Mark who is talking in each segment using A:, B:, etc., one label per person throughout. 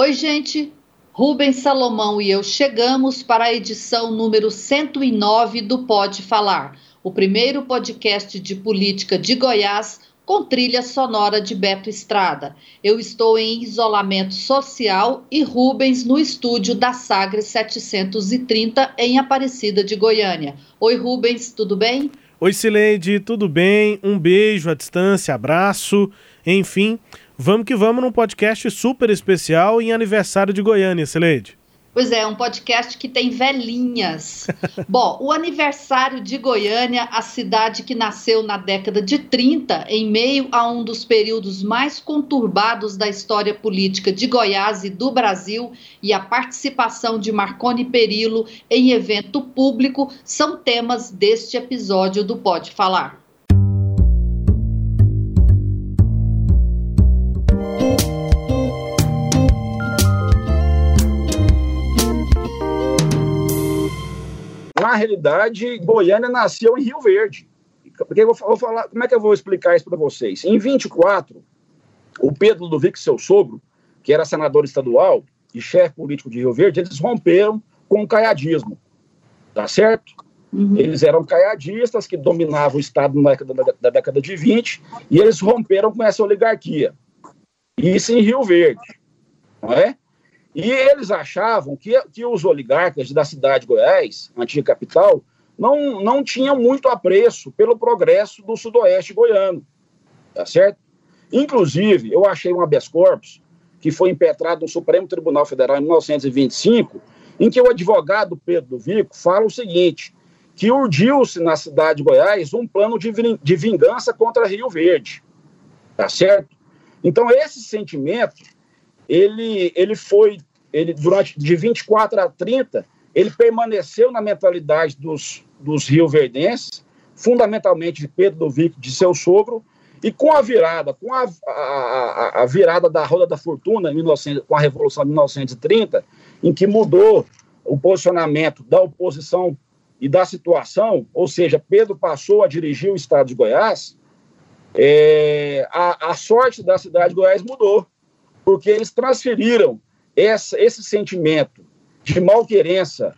A: Oi, gente. Rubens Salomão e eu chegamos para a edição número 109 do Pode Falar, o primeiro podcast de política de Goiás com trilha sonora de Beto Estrada. Eu estou em isolamento social e Rubens no estúdio da Sagres 730 em Aparecida de Goiânia. Oi, Rubens, tudo bem?
B: Oi, Cileide, tudo bem? Um beijo à distância, abraço, enfim. Vamos que vamos num podcast super especial em aniversário de Goiânia, Cileide.
A: Pois é, um podcast que tem velhinhas. Bom, o aniversário de Goiânia, a cidade que nasceu na década de 30, em meio a um dos períodos mais conturbados da história política de Goiás e do Brasil, e a participação de Marconi Perillo em evento público, são temas deste episódio do Pode Falar.
C: Realidade, Goiânia nasceu em Rio Verde. Porque eu vou falar, como é que eu vou explicar isso para vocês? Em 24, o Pedro Ludovico, seu sogro, que era senador estadual e chefe político de Rio Verde, eles romperam com o caiadismo. Tá certo? Uhum. Eles eram caiadistas que dominavam o Estado na década, da, da década de 20 e eles romperam com essa oligarquia. Isso em Rio Verde. Não é? E eles achavam que, que os oligarcas da cidade de Goiás, antiga capital, não, não tinham muito apreço pelo progresso do sudoeste goiano, tá certo? Inclusive, eu achei um habeas corpus que foi impetrado no Supremo Tribunal Federal em 1925, em que o advogado Pedro Vico fala o seguinte, que urdiu-se na cidade de Goiás um plano de, de vingança contra Rio Verde, tá certo? Então, esse sentimento ele, ele foi, ele durante de 24 a 30, ele permaneceu na mentalidade dos, dos rioverdenses, fundamentalmente de Pedro do Vico, de seu sogro, e com a virada, com a, a, a virada da roda da fortuna, em 1900, com a Revolução de 1930, em que mudou o posicionamento da oposição e da situação, ou seja, Pedro passou a dirigir o estado de Goiás, é, a, a sorte da cidade de Goiás mudou porque eles transferiram essa, esse sentimento de malquerença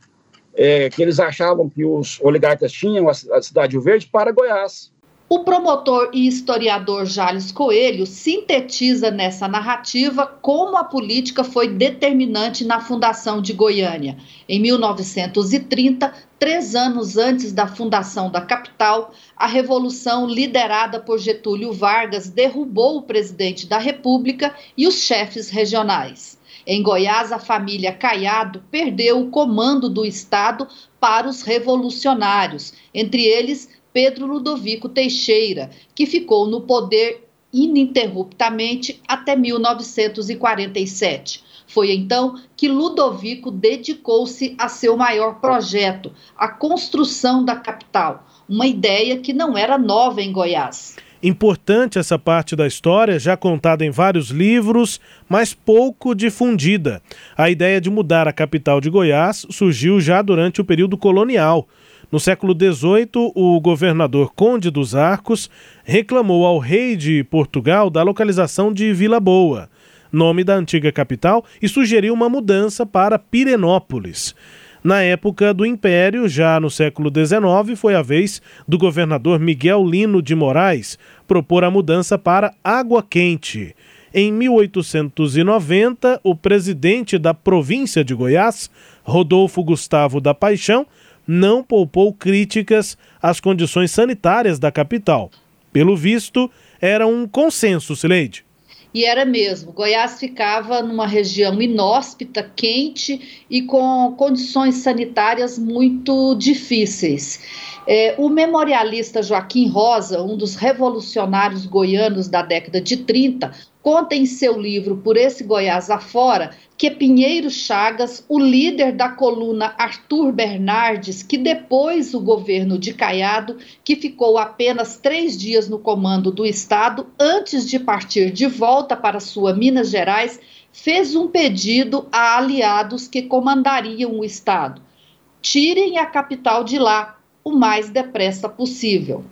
C: é, que eles achavam que os oligarcas tinham, a, a cidade Verde, para Goiás.
A: O promotor e historiador Jales Coelho sintetiza nessa narrativa como a política foi determinante na fundação de Goiânia. Em 1930, três anos antes da fundação da capital, a revolução liderada por Getúlio Vargas derrubou o presidente da República e os chefes regionais. Em Goiás, a família Caiado perdeu o comando do Estado para os revolucionários, entre eles Pedro Ludovico Teixeira, que ficou no poder ininterruptamente até 1947. Foi então que Ludovico dedicou-se a seu maior projeto, a construção da capital, uma ideia que não era nova em Goiás.
B: Importante essa parte da história, já contada em vários livros, mas pouco difundida. A ideia de mudar a capital de Goiás surgiu já durante o período colonial. No século XVIII, o governador Conde dos Arcos reclamou ao rei de Portugal da localização de Vila Boa, nome da antiga capital, e sugeriu uma mudança para Pirenópolis. Na época do Império, já no século XIX, foi a vez do governador Miguel Lino de Moraes propor a mudança para Água Quente. Em 1890, o presidente da província de Goiás, Rodolfo Gustavo da Paixão, não poupou críticas às condições sanitárias da capital. Pelo visto, era um consenso, Sileide.
A: E era mesmo. Goiás ficava numa região inóspita, quente e com condições sanitárias muito difíceis. É, o memorialista Joaquim Rosa, um dos revolucionários goianos da década de 30, conta em seu livro Por esse Goiás afora que Pinheiro Chagas, o líder da coluna Arthur Bernardes, que depois o governo de Caiado, que ficou apenas três dias no comando do Estado, antes de partir de volta para sua Minas Gerais, fez um pedido a aliados que comandariam o Estado: tirem a capital de lá o mais depressa possível.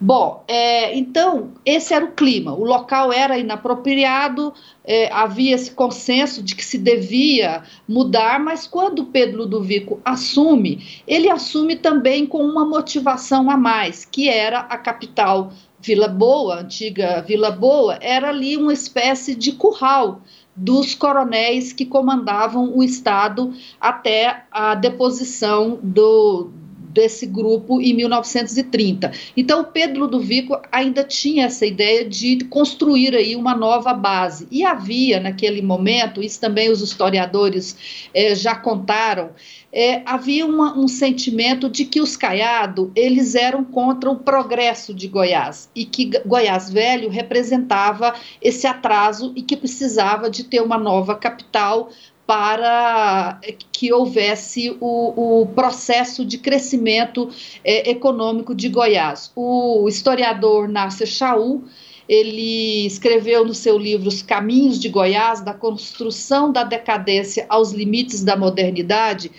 A: Bom, é, então, esse era o clima. O local era inapropriado, é, havia esse consenso de que se devia mudar, mas quando Pedro Ludovico assume, ele assume também com uma motivação a mais, que era a capital Vila Boa, antiga Vila Boa, era ali uma espécie de curral dos coronéis que comandavam o Estado até a deposição do, desse grupo em 1930. Então, Pedro Ludovico ainda tinha essa ideia de construir aí uma nova base. E havia, naquele momento, isso também os historiadores eh, já contaram, é, havia uma, um sentimento de que os Caiado eles eram contra o progresso de Goiás e que Goiás Velho representava esse atraso e que precisava de ter uma nova capital para que houvesse o, o processo de crescimento é, econômico de Goiás. O historiador Nasser Chaú ele escreveu no seu livro Os Caminhos de Goiás, da construção da decadência aos limites da modernidade,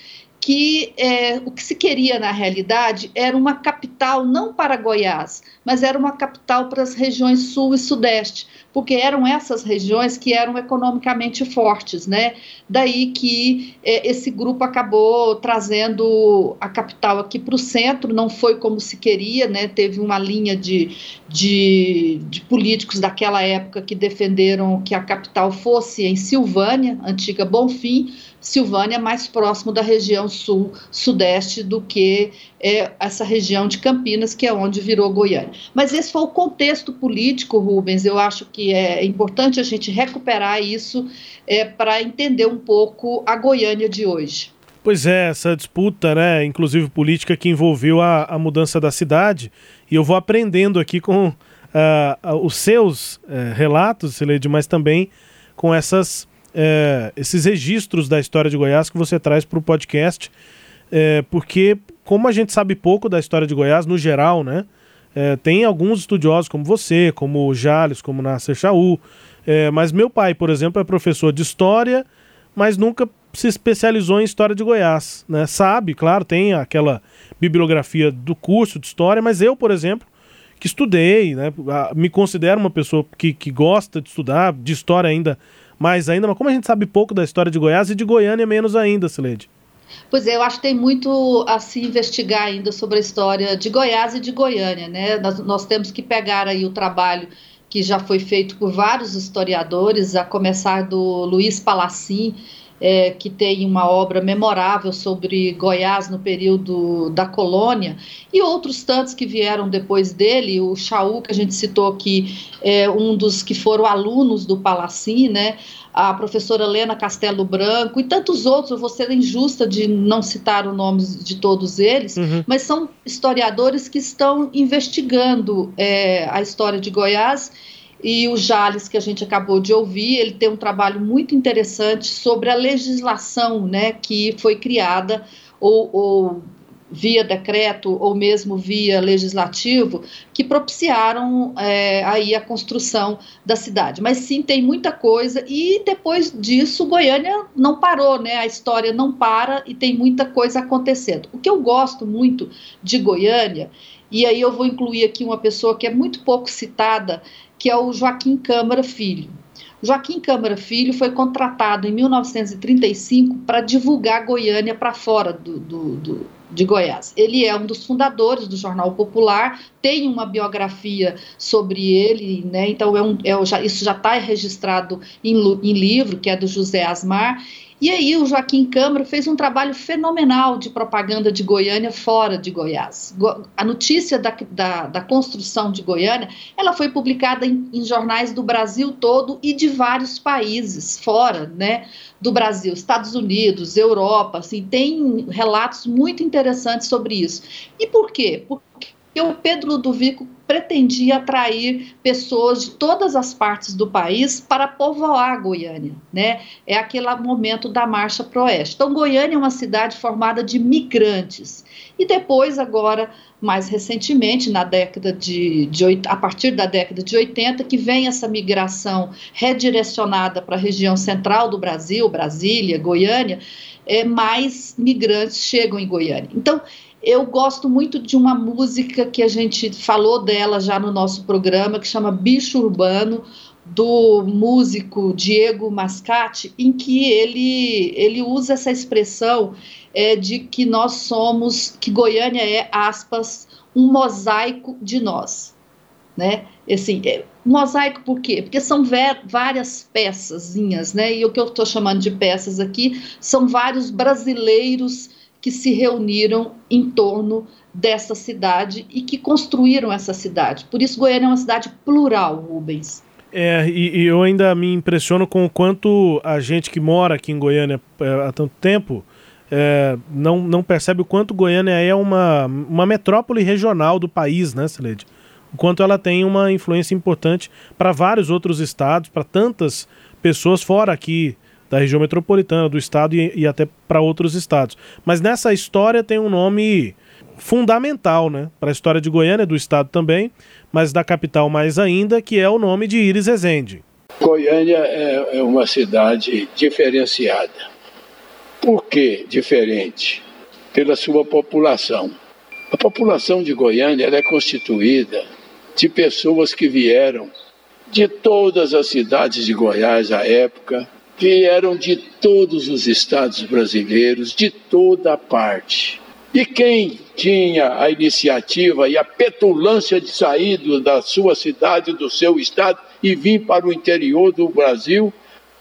A: que é, o que se queria na realidade era uma capital não para Goiás, mas era uma capital para as regiões sul e sudeste, porque eram essas regiões que eram economicamente fortes, né? Daí que é, esse grupo acabou trazendo a capital aqui para o centro, não foi como se queria, né? Teve uma linha de, de, de políticos daquela época que defenderam que a capital fosse em Silvânia, antiga Bonfim, Silvânia mais próximo da região sul-sudeste do que é, essa região de Campinas, que é onde virou Goiânia. Mas esse foi o contexto político, Rubens. Eu acho que é importante a gente recuperar isso é, para entender um pouco a Goiânia de hoje.
B: Pois é, essa disputa, né, inclusive política, que envolveu a, a mudança da cidade, e eu vou aprendendo aqui com uh, os seus uh, relatos, Sileide, mas também com essas é, esses registros da história de Goiás que você traz para o podcast, é, porque como a gente sabe pouco da história de Goiás no geral, né? É, tem alguns estudiosos como você, como o Jales, como Nasser Chaú, é, mas meu pai, por exemplo, é professor de história, mas nunca se especializou em história de Goiás, né? Sabe, claro, tem aquela bibliografia do curso de história, mas eu, por exemplo, que estudei, né? Me considero uma pessoa que, que gosta de estudar, de história ainda mais ainda, mas como a gente sabe pouco da história de Goiás e de Goiânia menos ainda, Sileide?
A: Pois é, eu acho que tem muito a se investigar ainda sobre a história de Goiás e de Goiânia, né? Nós, nós temos que pegar aí o trabalho que já foi feito por vários historiadores, a começar do Luiz Palacim, é, que tem uma obra memorável sobre Goiás no período da colônia, e outros tantos que vieram depois dele, o Chaú, que a gente citou aqui, é um dos que foram alunos do Palacim, né? A professora Helena Castelo Branco e tantos outros, eu vou ser injusta de não citar o nome de todos eles, uhum. mas são historiadores que estão investigando é, a história de Goiás e o Jales, que a gente acabou de ouvir, ele tem um trabalho muito interessante sobre a legislação né, que foi criada ou, ou via decreto ou mesmo via legislativo que propiciaram é, aí a construção da cidade. Mas sim, tem muita coisa e depois disso Goiânia não parou, né? A história não para e tem muita coisa acontecendo. O que eu gosto muito de Goiânia e aí eu vou incluir aqui uma pessoa que é muito pouco citada, que é o Joaquim Câmara Filho. Joaquim Câmara Filho foi contratado em 1935 para divulgar Goiânia para fora do, do, do, de Goiás. Ele é um dos fundadores do Jornal Popular, tem uma biografia sobre ele, né? então é um, é, isso já está registrado em, em livro, que é do José Asmar, E aí o Joaquim Câmara fez um trabalho fenomenal de propaganda de Goiânia fora de Goiás. A notícia da, da, da construção de Goiânia, ela foi publicada em, em, jornais do Brasil todo e de vários países fora, né, do Brasil, Estados Unidos, Europa, assim, tem relatos muito interessantes sobre isso. E por quê? Porque o Pedro Ludovico pretendia atrair pessoas de todas as partes do país para povoar Goiânia, né? É aquele momento da marcha pro oeste. Então, Goiânia é uma cidade formada de migrantes. E depois, agora, mais recentemente, na década de, de a partir da década de 80, que vem essa migração redirecionada para a região central do Brasil, Brasília, Goiânia, é, mais migrantes chegam em Goiânia. Então, eu gosto muito de uma música que a gente falou dela já no nosso programa, que chama Bicho Urbano, do músico Diego Mascati, em que ele, ele usa essa expressão é, de que nós somos, que Goiânia é, aspas, um mosaico de nós. Né? Assim, é, mosaico por quê? Porque são várias peçazinhas, né? E o que eu estou chamando de peças aqui são vários brasileiros que se reuniram em torno dessa cidade e que construíram essa cidade. Por isso, Goiânia é uma cidade plural, Rubens.
B: É, e, e eu ainda me impressiono com o quanto a gente que mora aqui em Goiânia é, há tanto tempo é, não, não percebe o quanto Goiânia é uma, uma metrópole regional do país, né, Celede? O quanto ela tem uma influência importante para vários outros estados, para tantas pessoas fora aqui da região metropolitana, do estado e, e até para outros estados. Mas nessa história tem um nome fundamental, né? Para a história de Goiânia, do estado também, mas da capital mais ainda, que é o nome de Iris Rezende.
D: Goiânia é, é uma cidade diferenciada. Por que diferente? Pela sua população. A população de Goiânia é constituída de pessoas que vieram de todas as cidades de Goiás à época, vieram de todos os estados brasileiros, de toda parte. E quem tinha a iniciativa e a petulância de sair da sua cidade, do seu estado e vir para o interior do Brasil,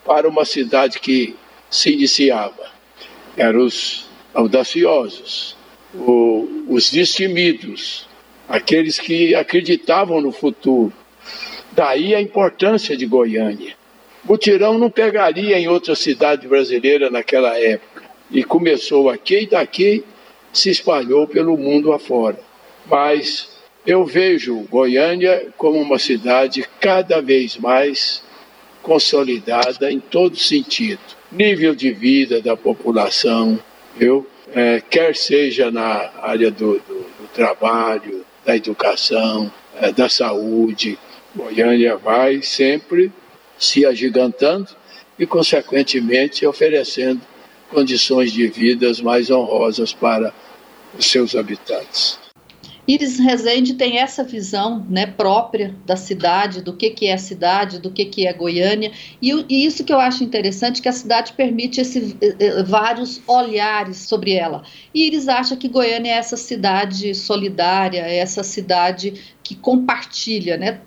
D: para uma cidade que se iniciava? Eram os audaciosos, os destemidos, aqueles que acreditavam no futuro. Daí a importância de Goiânia. Mutirão não pegaria em outra cidade brasileira naquela época. E começou aqui e daqui se espalhou pelo mundo afora. Mas eu vejo Goiânia como uma cidade cada vez mais consolidada em todo sentido. Nível de vida da população, eu, é, quer seja na área do, do, do trabalho, da educação, é, da saúde, Goiânia vai sempre se agigantando e, consequentemente, oferecendo condições de vidas mais honrosas para os seus habitantes.
A: Iris Rezende tem essa visão né, própria da cidade, do que, que é a cidade, do que, que é Goiânia, e, e isso que eu acho interessante, que a cidade permite esse, eh, eh, vários olhares sobre ela. E Iris acha que Goiânia é essa cidade solidária, é essa cidade que compartilha, né?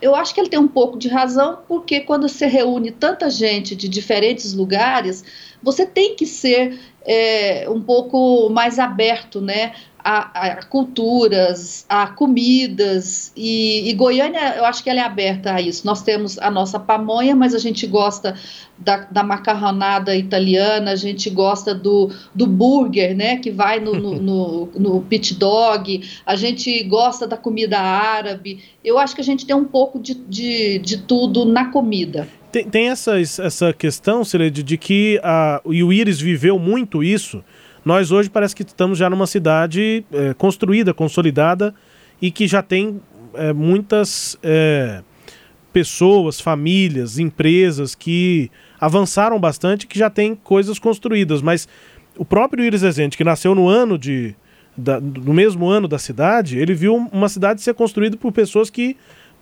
A: Eu acho que ele tem um pouco de razão, porque quando você reúne tanta gente de diferentes lugares, você tem que ser é, um pouco mais aberto, né? A, a, culturas, a comidas, e, e, Goiânia, eu acho que ela é aberta a isso. Nós temos a nossa pamonha, mas a gente gosta da, da macarronada italiana, a gente gosta do, do burger, né, que vai no, no, no, no pit dog, a gente gosta da comida árabe. Eu acho que a gente tem um pouco de, de, de tudo na comida.
B: Tem, tem essa, essa questão, Celede, de que a, o Iris viveu muito isso, nós hoje parece que estamos já numa cidade é, construída, consolidada e que já tem é, muitas é, pessoas, famílias, empresas que avançaram bastante, que já tem coisas construídas. Mas o próprio Iris Rezende, que nasceu no ano de, da, no mesmo ano da cidade, ele viu uma cidade ser construída por pessoas que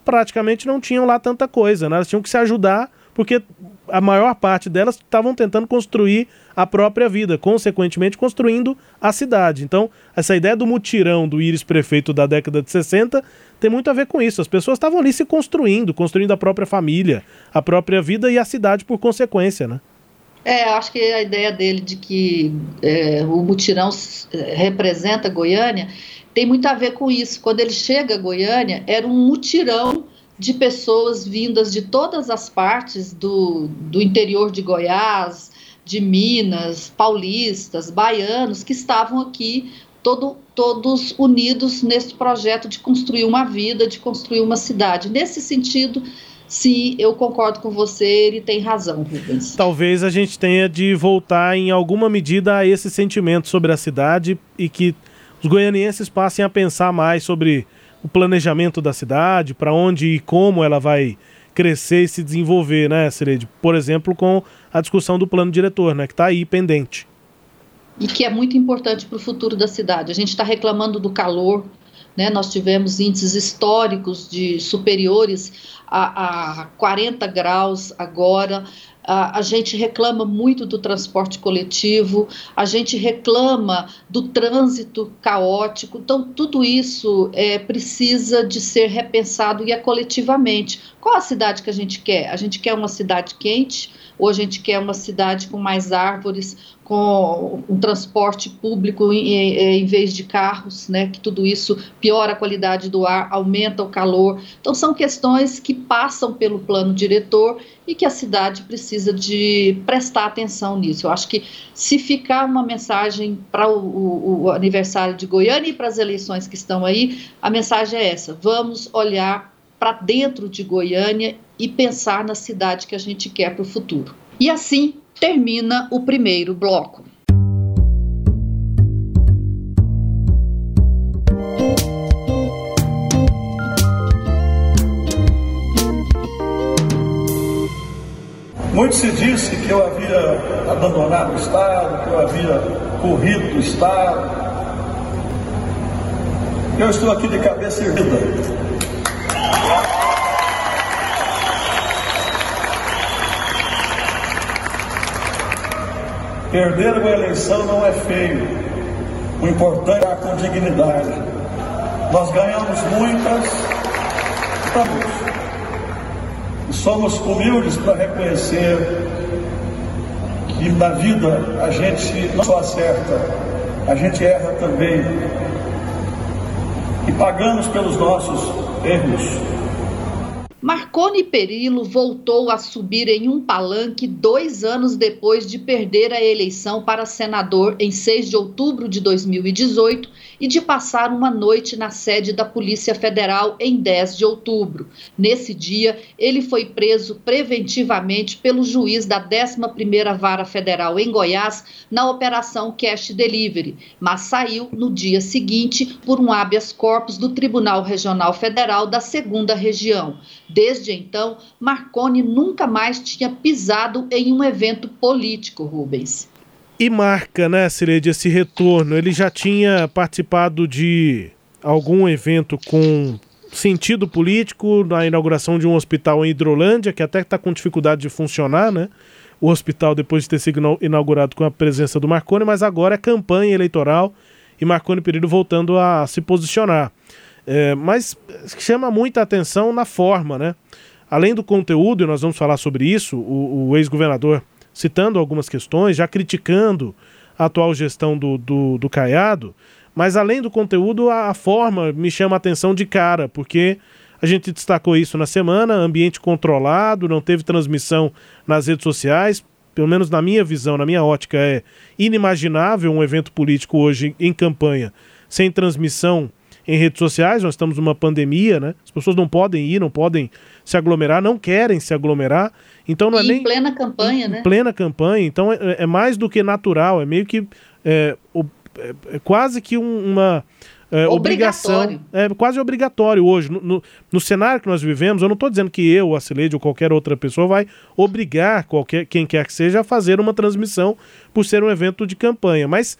B: praticamente não tinham lá tanta coisa, né? elas tinham que se ajudar porque a maior parte delas estavam tentando construir a própria vida, consequentemente construindo a cidade. Então, essa ideia do mutirão do Íris prefeito da década de 60 tem muito a ver com isso. As pessoas estavam ali se construindo, construindo a própria família, a própria vida e a cidade por consequência, né?
A: É, acho que a ideia dele de que é, o mutirão é, representa Goiânia tem muito a ver com isso. Quando ele chega a Goiânia, era um mutirão de pessoas vindas de todas as partes do, do interior de Goiás, de Minas, paulistas, baianos, que estavam aqui todo, todos unidos nesse projeto de construir uma vida, de construir uma cidade. Nesse sentido, sim, eu concordo com você, ele tem razão, Rubens.
B: Talvez a gente tenha de voltar em alguma medida a esse sentimento sobre a cidade e que os goianienses passem a pensar mais sobre o planejamento da cidade, para onde e como ela vai crescer e se desenvolver, né, Cireide? Por exemplo, com a discussão do plano diretor, né, que está aí pendente.
A: E que é muito importante para o futuro da cidade. A gente está reclamando do calor, né? Nós tivemos índices históricos de superiores a, a 40 graus agora. A, a, gente reclama muito do transporte coletivo, a gente reclama do trânsito caótico. Então, tudo isso é, precisa de ser repensado e é coletivamente. Qual a cidade que a gente quer? A gente quer uma cidade quente ou a gente quer uma cidade com mais árvores, com um transporte público em, em, vez de carros, né, que tudo isso piora a qualidade do ar, aumenta o calor. Então, são questões que passam pelo plano diretor e que a cidade precisa de prestar atenção nisso. Eu acho que se ficar uma mensagem para o, o, o aniversário de Goiânia e para as eleições que estão aí, a mensagem é essa: vamos olhar para dentro de Goiânia e pensar na cidade que a gente quer para o futuro. E assim termina o primeiro bloco.
E: Muito se disse que eu havia abandonado o Estado, que eu havia corrido do Estado. Eu estou aqui de cabeça erguida Perder uma eleição não é feio. O importante é com dignidade. Nós ganhamos muitas. E somos humildes para reconhecer que na vida a gente não só acerta, a gente erra também. E pagamos pelos nossos erros.
A: Marconi Perillo voltou a subir em um palanque dois anos depois de perder a eleição para senador em 6 de outubro de 2018 e de passar uma noite na sede da Polícia Federal em 10 de outubro. Nesse dia, ele foi preso preventivamente pelo juiz da 11ª Vara Federal em Goiás na Operação Cash Delivery, mas saiu no dia seguinte por um habeas corpus do Tribunal Regional Federal da 2 Região. Desde então, Marconi nunca mais tinha pisado em um evento político, Rubens.
B: E marca, né, Cireide, esse retorno? Ele já tinha participado de algum evento com sentido político na inauguração de um hospital em Hidrolândia, que até está com dificuldade de funcionar, né? O hospital, depois de ter sido inaugurado com a presença do Marconi, mas agora é campanha eleitoral e Marconi Perillo voltando a se posicionar. É, mas chama muita atenção na forma, né? Além do conteúdo, e nós vamos falar sobre isso, o, o ex-governador citando algumas questões, já criticando a atual gestão do, do, do Caiado, mas além do conteúdo, a, a forma me chama a atenção de cara, porque a gente destacou isso na semana, ambiente controlado, não teve transmissão nas redes sociais, pelo menos na minha visão, na minha ótica, é inimaginável um evento político hoje em campanha sem transmissão em redes sociais, nós estamos numa pandemia, né? As pessoas não podem ir, não podem se aglomerar, não querem se aglomerar. Então não é e é nem.
A: Em plena campanha,
B: em,
A: né?
B: Em plena campanha. Então é, é, mais do que natural, é meio que. É, é, é quase que um, uma. É, obrigação. É quase obrigatório hoje. No, no, no, cenário que nós vivemos, eu não estou dizendo que eu, a Cileide ou qualquer outra pessoa vai obrigar qualquer, quem quer que seja a fazer uma transmissão por ser um evento de campanha. Mas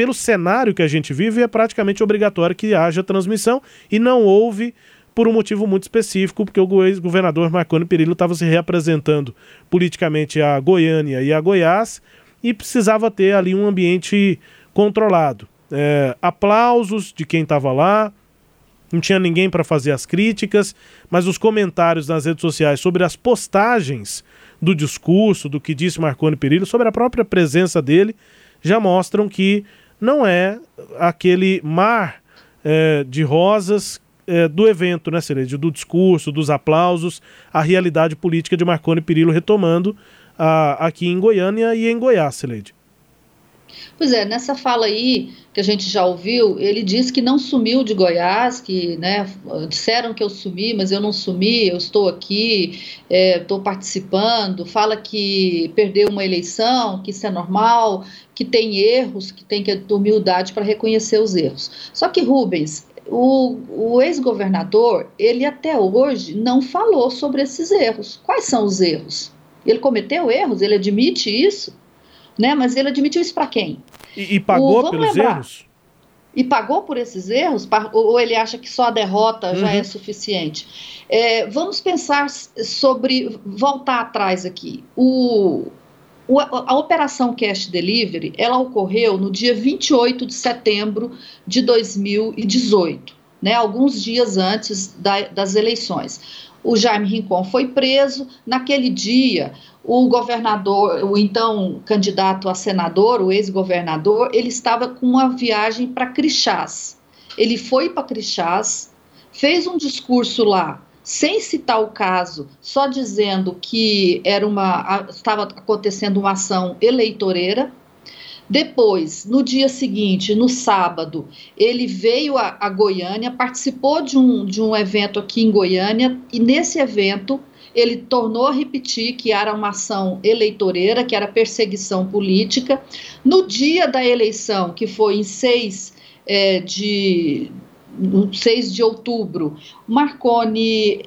B: pelo cenário que a gente vive, é praticamente obrigatório que haja transmissão e não houve por um motivo muito específico, porque o ex-governador Marconi Perillo estava se reapresentando politicamente a Goiânia e a Goiás e precisava ter ali um ambiente controlado. É, aplausos de quem estava lá, não tinha ninguém para fazer as críticas, mas os comentários nas redes sociais sobre as postagens do discurso, do que disse Marconi Perillo, sobre a própria presença dele, já mostram que não é aquele mar é, de rosas é, do evento, né, Celede? Do discurso, dos aplausos, a realidade política de Marconi Perillo retomando a, aqui em Goiânia e em Goiás, Celede.
A: Pois é, nessa fala aí que a gente já ouviu, ele diz que não sumiu de Goiás, que né, disseram que eu sumi, mas eu não sumi, eu estou aqui, estou é, participando, fala que perdeu uma eleição, que isso é normal, que tem erros, que tem que ter humildade para reconhecer os erros. Só que Rubens, o, o ex-governador, ele até hoje não falou sobre esses erros. Quais são os erros? Ele cometeu erros, ele admite isso? Né? Mas ele admitiu isso para quem?
B: E, e pagou o, pelos lembrar, erros?
A: E pagou por esses erros? Ou ele acha que só a derrota uhum. já é suficiente? É, vamos pensar sobre. voltar atrás aqui. O, o, a operação Cash Delivery ela ocorreu no dia 28 de setembro de 2018, né, alguns dias antes da, das eleições. O Jaime Rincon foi preso. Naquele dia, o governador, o então candidato a senador, o ex-governador, ele estava com uma viagem para Crixás. Ele foi para Crixás, fez um discurso lá, sem citar o caso, só dizendo que era uma estava acontecendo uma ação eleitoreira. Depois, no dia seguinte, no sábado, ele veio a, a Goiânia, participou de um, de um evento aqui em Goiânia, e nesse evento ele tornou a repetir que era uma ação eleitoreira, que era perseguição política. No dia da eleição, que foi em 6 é, de, 6 de outubro, Marconi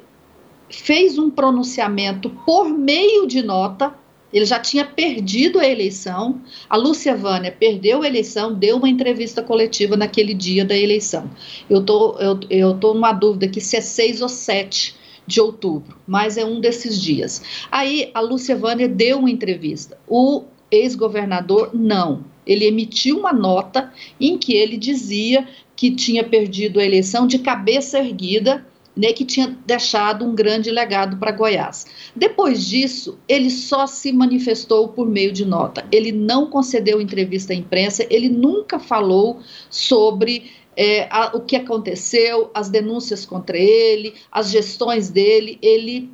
A: fez um pronunciamento por meio de nota. Ele já tinha perdido a eleição. A Lúcia Vânia perdeu a eleição, deu uma entrevista coletiva naquele dia da eleição. Eu tô, eu, eu tô numa dúvida aqui se é 6 ou 7 de outubro, mas é um desses dias. Aí a Lúcia Vânia deu uma entrevista. O ex-governador não. Ele emitiu uma nota em que ele dizia que tinha perdido a eleição de cabeça erguida, né, que tinha deixado um grande legado para Goiás. Depois disso, ele só se manifestou por meio de nota. Ele não concedeu entrevista à imprensa, ele nunca falou sobre é, a, o que aconteceu, as denúncias contra ele, as gestões dele, ele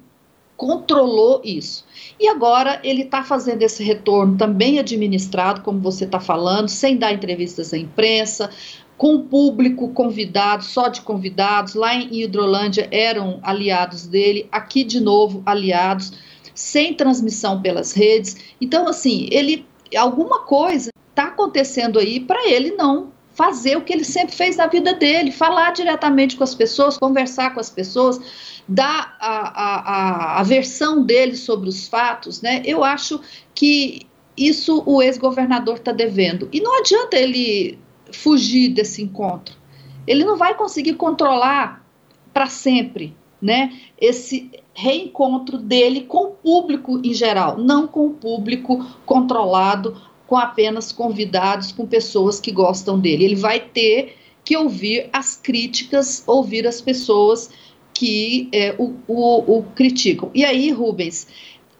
A: controlou isso. E agora ele está fazendo esse retorno também administrado, como você está falando, sem dar entrevistas à imprensa, com público convidado, só de convidados. Lá em Hidrolândia eram aliados dele, aqui de novo aliados, sem transmissão pelas redes. Então, assim, ele alguma coisa está acontecendo aí para ele não fazer o que ele sempre fez na vida dele, falar diretamente com as pessoas, conversar com as pessoas, dar a, a, a, versão dele sobre os fatos, né? Eu acho que isso o ex-governador está devendo. E não adianta ele fugir desse encontro. Ele não vai conseguir controlar para sempre, né? Esse reencontro dele com o público em geral, não com o público controlado com apenas convidados, com pessoas que gostam dele. Ele vai ter que ouvir as críticas, ouvir as pessoas que é, o, o, o criticam. E aí, Rubens,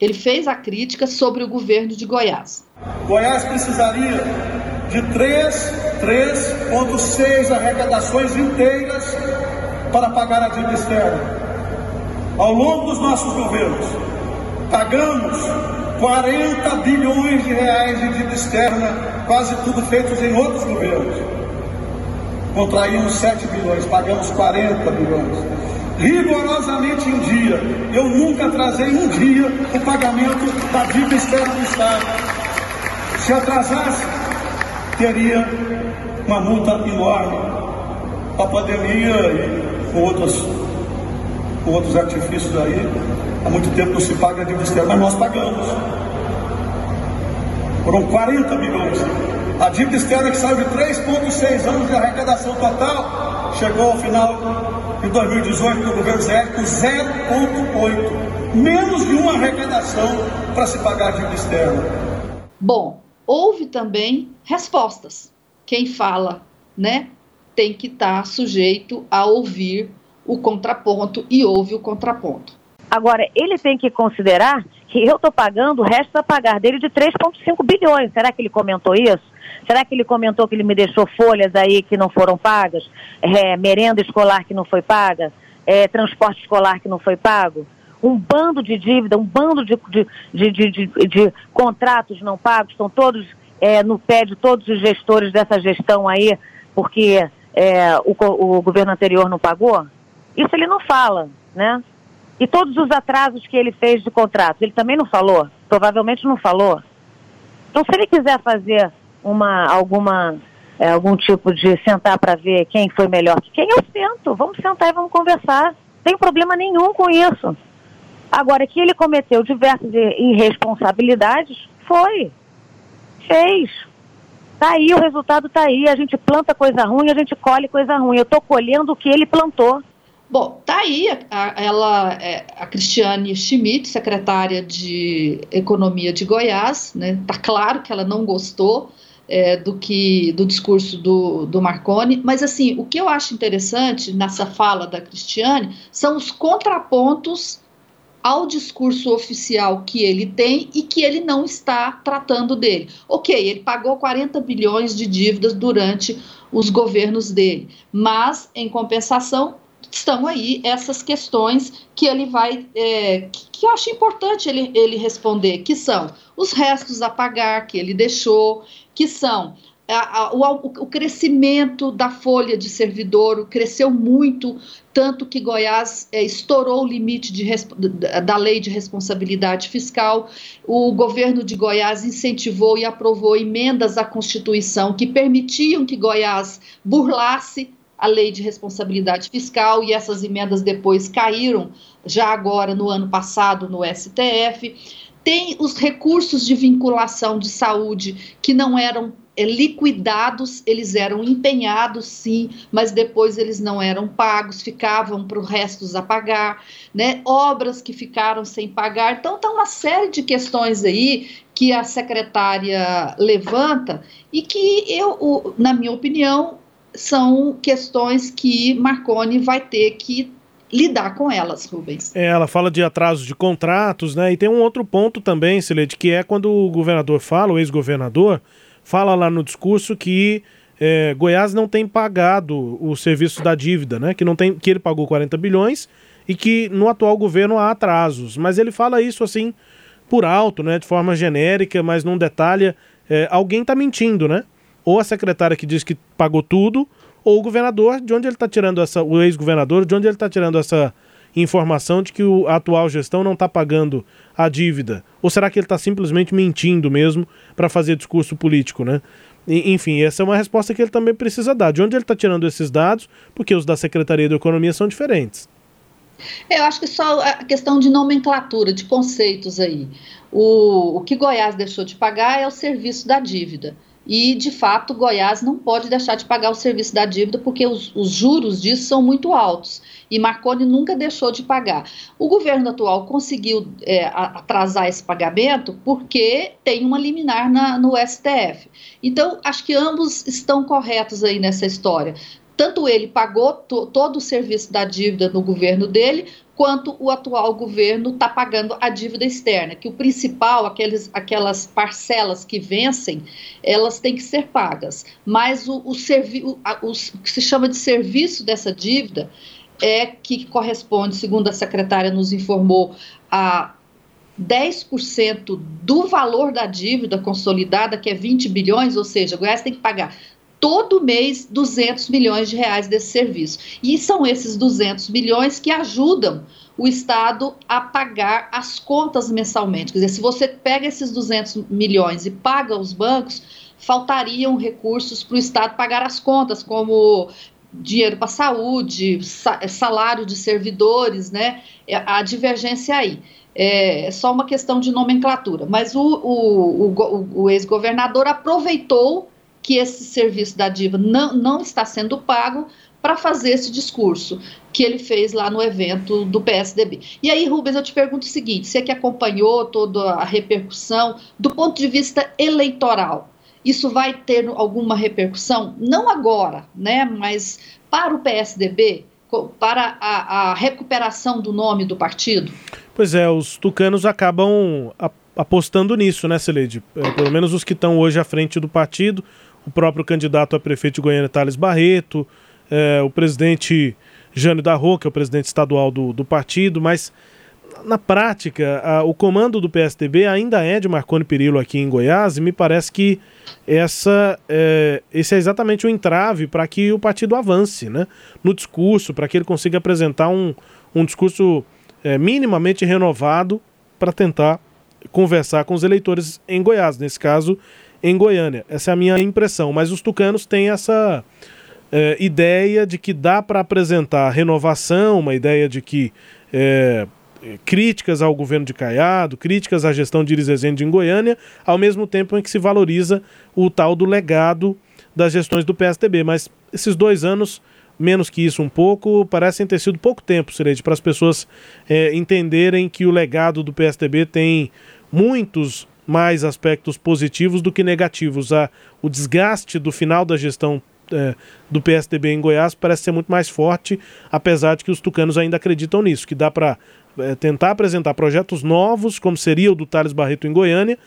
A: ele fez a crítica sobre o governo de Goiás.
E: Goiás precisaria de 3,6 arrecadações inteiras para pagar a dívida externa. Ao longo dos nossos governos, pagamos 40 bilhões de reais de dívida externa, quase tudo feitos em outros governos. Contraímos 7 bilhões, pagamos 40 bilhões. Rigorosamente em dia. Eu nunca atrasei um dia o pagamento da dívida externa do Estado. Se atrasasse, teria uma multa enorme. A pandemia e com outros, com outros artifícios aí, Há muito tempo não se paga de ministério, mas nós pagamos. Foram 40 milhões. A dívida externa que saiu de 3,6 anos de arrecadação total chegou ao final de 2018 do governo Zé com 0,8. Menos de uma arrecadação para se pagar a dívida externa.
A: Bom, houve também respostas. Quem fala, né? tem que estar tá sujeito a ouvir o contraponto e ouve o contraponto.
F: Agora, ele tem que considerar que eu estou pagando o resto a pagar dele de 3,5 bilhões. Será que ele comentou isso? Será que ele comentou que ele me deixou folhas aí que não foram pagas? É, merenda escolar que não foi paga? É, transporte escolar que não foi pago? Um bando de dívida, um bando de, de, de, de, contratos não pagos, estão todos é, no pé de todos os gestores dessa gestão aí, porque é, o, o governo anterior não pagou? Isso ele não fala, né? E todos os atrasos que ele fez de contratos, ele também não falou? Provavelmente não falou. Então, se ele quiser fazer uma, alguma, é, algum tipo de sentar para ver quem foi melhor que quem, eu sento. Vamos sentar e vamos conversar. Não tem problema nenhum com isso. Agora, que ele cometeu diversas irresponsabilidades, foi. Fez. Tá aí, o resultado tá aí. A gente planta coisa ruim, a gente colhe coisa ruim. Eu estou colhendo o que ele plantou.
A: Bom, tá aí a, ela, é, a Cristiane Schmidt, secretária de Economia de Goiás, né? Tá claro que ela não gostou é, do que do discurso do, do Marconi, mas assim, o que eu acho interessante nessa fala da Cristiane são os contrapontos ao discurso oficial que ele tem e que ele não está tratando dele. Ok, ele pagou 40 bilhões de dívidas durante os governos dele, mas, em compensação, estão aí essas questões que ele vai, é, que, que, eu acho importante ele, ele responder, que são os restos a pagar que ele deixou, que são a, o, o, crescimento da folha de servidor cresceu muito, tanto que Goiás é, estourou o limite de, da lei de responsabilidade fiscal. O governo de Goiás incentivou e aprovou emendas à Constituição que permitiam que Goiás burlasse a lei de responsabilidade fiscal e essas emendas depois caíram, já agora no ano passado, no STF. Tem os recursos de vinculação de saúde que não eram é, liquidados, eles eram empenhados sim, mas depois eles não eram pagos, ficavam para os restos a pagar, né? Obras que ficaram sem pagar. Então, tá uma série de questões aí que a secretária levanta e que eu, na minha opinião, são questões que Marconi vai ter que lidar com elas, Rubens.
B: É, ela fala de atrasos de contratos, né? E tem um outro ponto também, Silete, que é quando o governador fala, o ex-governador, fala lá no discurso que é, Goiás não tem pagado o serviço da dívida, né? Que, não tem, que ele pagou 40 bilhões e que no atual governo há atrasos. Mas ele fala isso assim por alto, né? De forma genérica, mas não detalha. É, alguém está mentindo, né? ou a secretária que diz que pagou tudo, ou o governador, de onde ele está tirando essa, o ex-governador, de onde ele está tirando essa informação de que o, atual gestão não está pagando a dívida? Ou será que ele está simplesmente mentindo mesmo para fazer discurso político, né? Enfim, essa é uma resposta que ele também precisa dar. De onde ele está tirando esses dados? Porque os da Secretaria da Economia são diferentes.
A: Eu acho que só a questão de nomenclatura, de conceitos aí. O, o que Goiás deixou de pagar é o serviço da dívida. E, de fato, Goiás não pode deixar de pagar o serviço da dívida porque os, os, juros disso são muito altos. E Marconi nunca deixou de pagar. O governo atual conseguiu é, atrasar esse pagamento porque tem uma liminar na, no STF. Então, acho que ambos estão corretos aí nessa história tanto ele pagou todo o serviço da dívida no governo dele, quanto o atual governo está pagando a dívida externa, que o principal, aqueles, aquelas parcelas que vencem, elas têm que ser pagas. Mas o, o, o, a, o que se chama de serviço dessa dívida é que corresponde, segundo a secretária nos informou, a 10% do valor da dívida consolidada, que é 20 bilhões, ou seja, o Goiás tem que pagar todo mês 200 milhões de reais desse serviço. E são esses 200 milhões que ajudam o Estado a pagar as contas mensalmente. Quer dizer, se você pega esses 200 milhões e paga os bancos, faltariam recursos para o Estado pagar as contas, como dinheiro para saúde, salário de servidores, né? É, a divergência aí. É só uma questão de nomenclatura. Mas o, o, o, o ex-governador aproveitou que esse serviço da diva não, não está sendo pago para fazer esse discurso que ele fez lá no evento do PSDB. E aí, Rubens, eu te pergunto o seguinte: você que acompanhou toda a repercussão do ponto de vista eleitoral, Isso vai ter alguma repercussão? Não agora, né? Mas para o PSDB, para a, a recuperação do nome do partido?
B: Pois é, os tucanos acabam apostando nisso, né, Celede? É, pelo menos os que estão hoje à frente do partido, o próprio candidato a prefeito de Goiânia, Thales Barreto, é, o presidente Jânio da que é o presidente estadual do, do partido, mas na prática, a, o comando do PSDB ainda é de Marconi Perillo aqui em Goiás e me parece que essa, é, esse é exatamente o entrave para que o partido avance né, no discurso, para que ele consiga apresentar um, um discurso é, minimamente renovado para tentar conversar com os eleitores em Goiás, nesse caso em Goiânia. Essa é a minha impressão, mas os tucanos têm essa é, ideia de que dá para apresentar renovação, uma ideia de que é, críticas ao governo de Caiado, críticas à gestão de Iris Rezende em Goiânia, ao mesmo tempo em que se valoriza o tal do legado das gestões do PSDB. Mas esses dois anos, menos que isso um pouco, parecem ter sido pouco tempo, Sireide, para as pessoas é, entenderem que o legado do PSDB tem muitos mais aspectos positivos do que negativos. A, o desgaste do final da gestão é, do PSDB em Goiás parece ser muito mais forte, apesar de que os tucanos ainda acreditam nisso, que dá para é, tentar apresentar projetos novos, como seria o do Thales Barreto em Goiânia,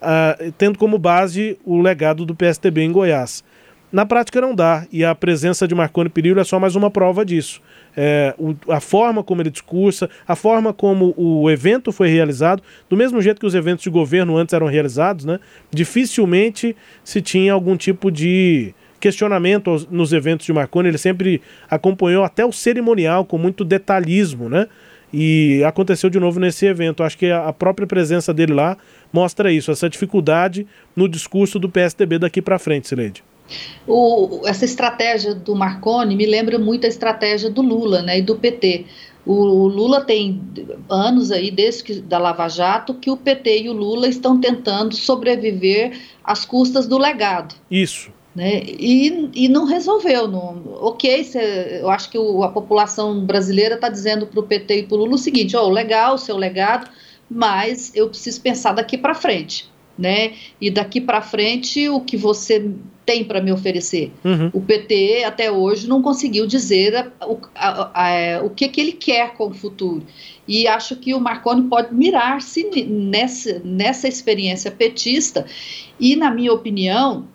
B: uh, tendo como base o legado do PSDB em Goiás. Na prática não dá, e a presença de Marconi Perillo é só mais uma prova disso. É, o, a forma como ele discursa, a forma como o evento foi realizado, do mesmo jeito que os eventos de governo antes eram realizados, né, dificilmente se tinha algum tipo de questionamento nos eventos de Marconi. Ele sempre acompanhou até o cerimonial com muito detalhismo, né? E aconteceu de novo nesse evento. Acho que a própria presença dele lá mostra isso, essa dificuldade no discurso do PSDB daqui para frente, Sileide.
A: O, essa estratégia do Marconi me lembra muito a estratégia do Lula né, e do PT. O Lula tem anos aí, desde que, da Lava Jato, que o PT e o Lula estão tentando sobreviver às custas do legado.
B: Isso.
A: Né? E, e não resolveu. Não, ok, cê, eu acho que o, a população brasileira está dizendo para o PT e para o Lula o seguinte: oh, legal, seu legado, mas eu preciso pensar daqui para frente. Né? E daqui para frente, o que você tem para me oferecer? Uhum. O PT até hoje não conseguiu dizer a, a, a, o que, que ele quer com o futuro. E acho que o Marconi pode mirar-se nessa, nessa experiência petista. E, na minha opinião,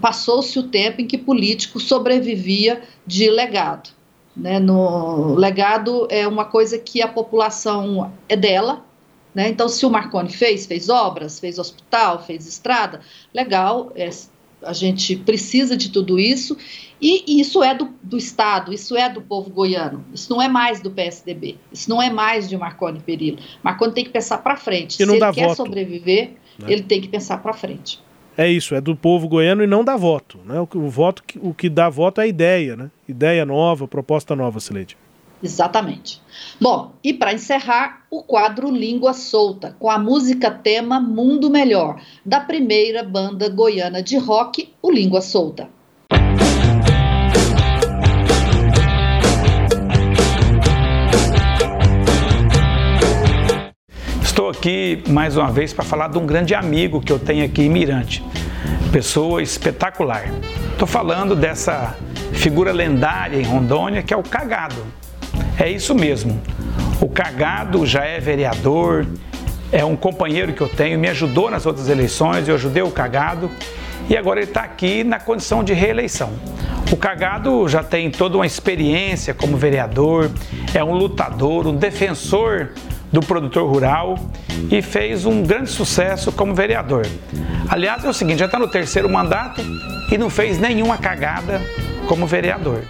A: passou-se o tempo em que político sobrevivia de legado. Né? No legado é uma coisa que a população é dela. Né? Então, se o Marconi fez, fez obras, fez hospital, fez estrada, legal, é, a gente precisa de tudo isso, e, isso é do, do, Estado, isso é do povo goiano, isso não é mais do PSDB, isso não é mais de Marconi Perillo. Marconi tem que pensar para frente.
B: Se ele
A: voto.
B: quer
A: sobreviver, né? ele tem que pensar para frente
B: é isso, é do povo goiano e não dá voto. Né? O, o, voto, o que dá voto é a ideia, né? Ideia nova, proposta nova, Sileide.
A: Exatamente. Bom, e para encerrar, o quadro Língua Solta, com a música tema Mundo Melhor, da primeira banda goiana de rock, o Língua Solta.
G: Estou aqui mais uma vez para falar de um grande amigo que eu tenho aqui em Mirante. Pessoa espetacular. Estou falando dessa figura lendária em Rondônia que é o Cagado. É isso mesmo. O Cagado já é vereador, é um companheiro que eu tenho, me ajudou nas outras eleições, eu ajudei o Cagado e agora ele está aqui na condição de reeleição. O Cagado já tem toda uma experiência como vereador, é um lutador, um defensor do produtor rural e fez um grande sucesso como vereador. Aliás, é o seguinte, já está no terceiro mandato e não fez nenhuma cagada como vereador.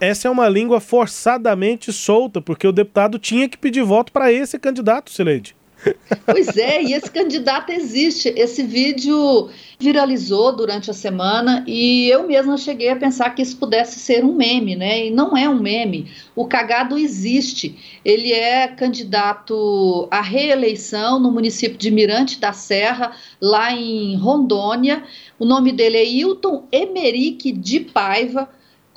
B: Essa é uma língua forçadamente solta, porque o deputado tinha que pedir voto para esse candidato, Sileide.
A: Pois é, e esse candidato existe. Esse vídeo viralizou durante a semana e eu mesma cheguei a pensar que isso pudesse ser um meme, né? E não é um meme. O cagado existe. Ele é candidato à reeleição no município de Mirante da Serra, lá em Rondônia. O nome dele é Hilton Emerick de Paiva,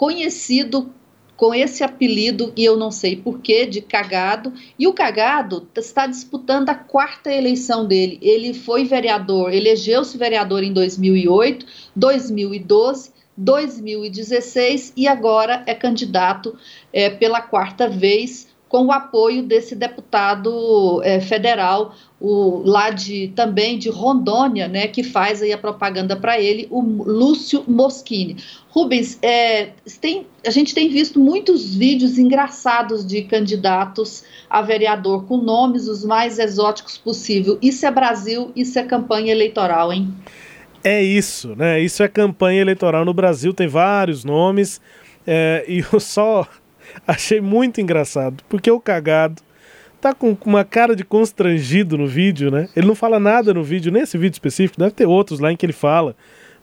A: conhecido com esse apelido, e eu não sei porquê, de cagado. E o cagado está disputando a quarta eleição dele. Ele foi vereador, elegeu-se vereador em 2008, 2012. 2016 e agora é candidato é, pela quarta vez com o apoio desse deputado é, federal, o, lá de também de Rondônia, né, que faz aí a propaganda para ele, o Lúcio Moschini. Rubens, é, tem, a gente tem visto muitos vídeos engraçados de candidatos a vereador com nomes os mais exóticos possível. Isso é Brasil, isso é campanha eleitoral, hein?
B: É isso, né? Isso é campanha eleitoral no Brasil, tem vários nomes. É, e eu só Achei muito engraçado, porque o cagado tá com uma cara de constrangido no vídeo, né? Ele não fala nada no vídeo, nesse vídeo específico, deve ter outros lá em que ele fala,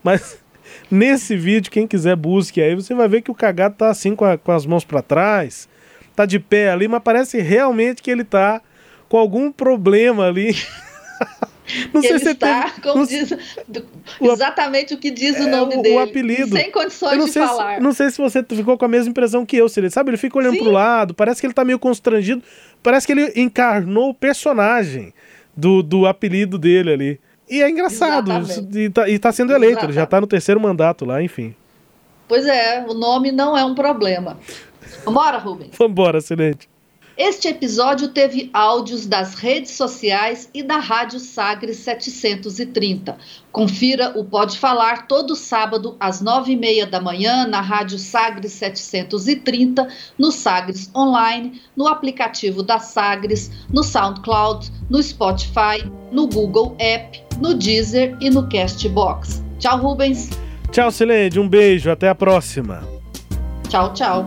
B: mas nesse vídeo, quem quiser busque aí, você vai ver que o cagado tá assim com, a, com as mãos para trás, tá de pé ali, mas parece realmente que ele tá com algum problema ali.
A: Não sei se está, teve, como diz, exatamente o, que diz o é, nome o, dele.
B: O apelido.
A: Sem condições de falar.
B: Se, não sei se você ficou com a mesma impressão que eu, Cília. Sabe, ele fica olhando Sim. pro lado, parece que ele tá meio constrangido. Parece que ele encarnou o personagem do, do apelido dele ali. E é engraçado. E tá, e tá, sendo eleito, Exatamente. ele já tá no terceiro mandato lá, enfim.
A: Pois é, o nome não é um problema. Vambora, Rubens.
B: Vambora, excelente.
A: Este episódio teve áudios das redes sociais e da Rádio Sagres 730. Confira o Pode Falar todo sábado às nove e meia da manhã na Rádio Sagres 730, no Sagres Online, no aplicativo da Sagres, no SoundCloud, no Spotify, no Google App, no Deezer e no Castbox. Tchau, Rubens.
B: Tchau, Sileide. Um beijo. Até a próxima.
A: Tchau, tchau.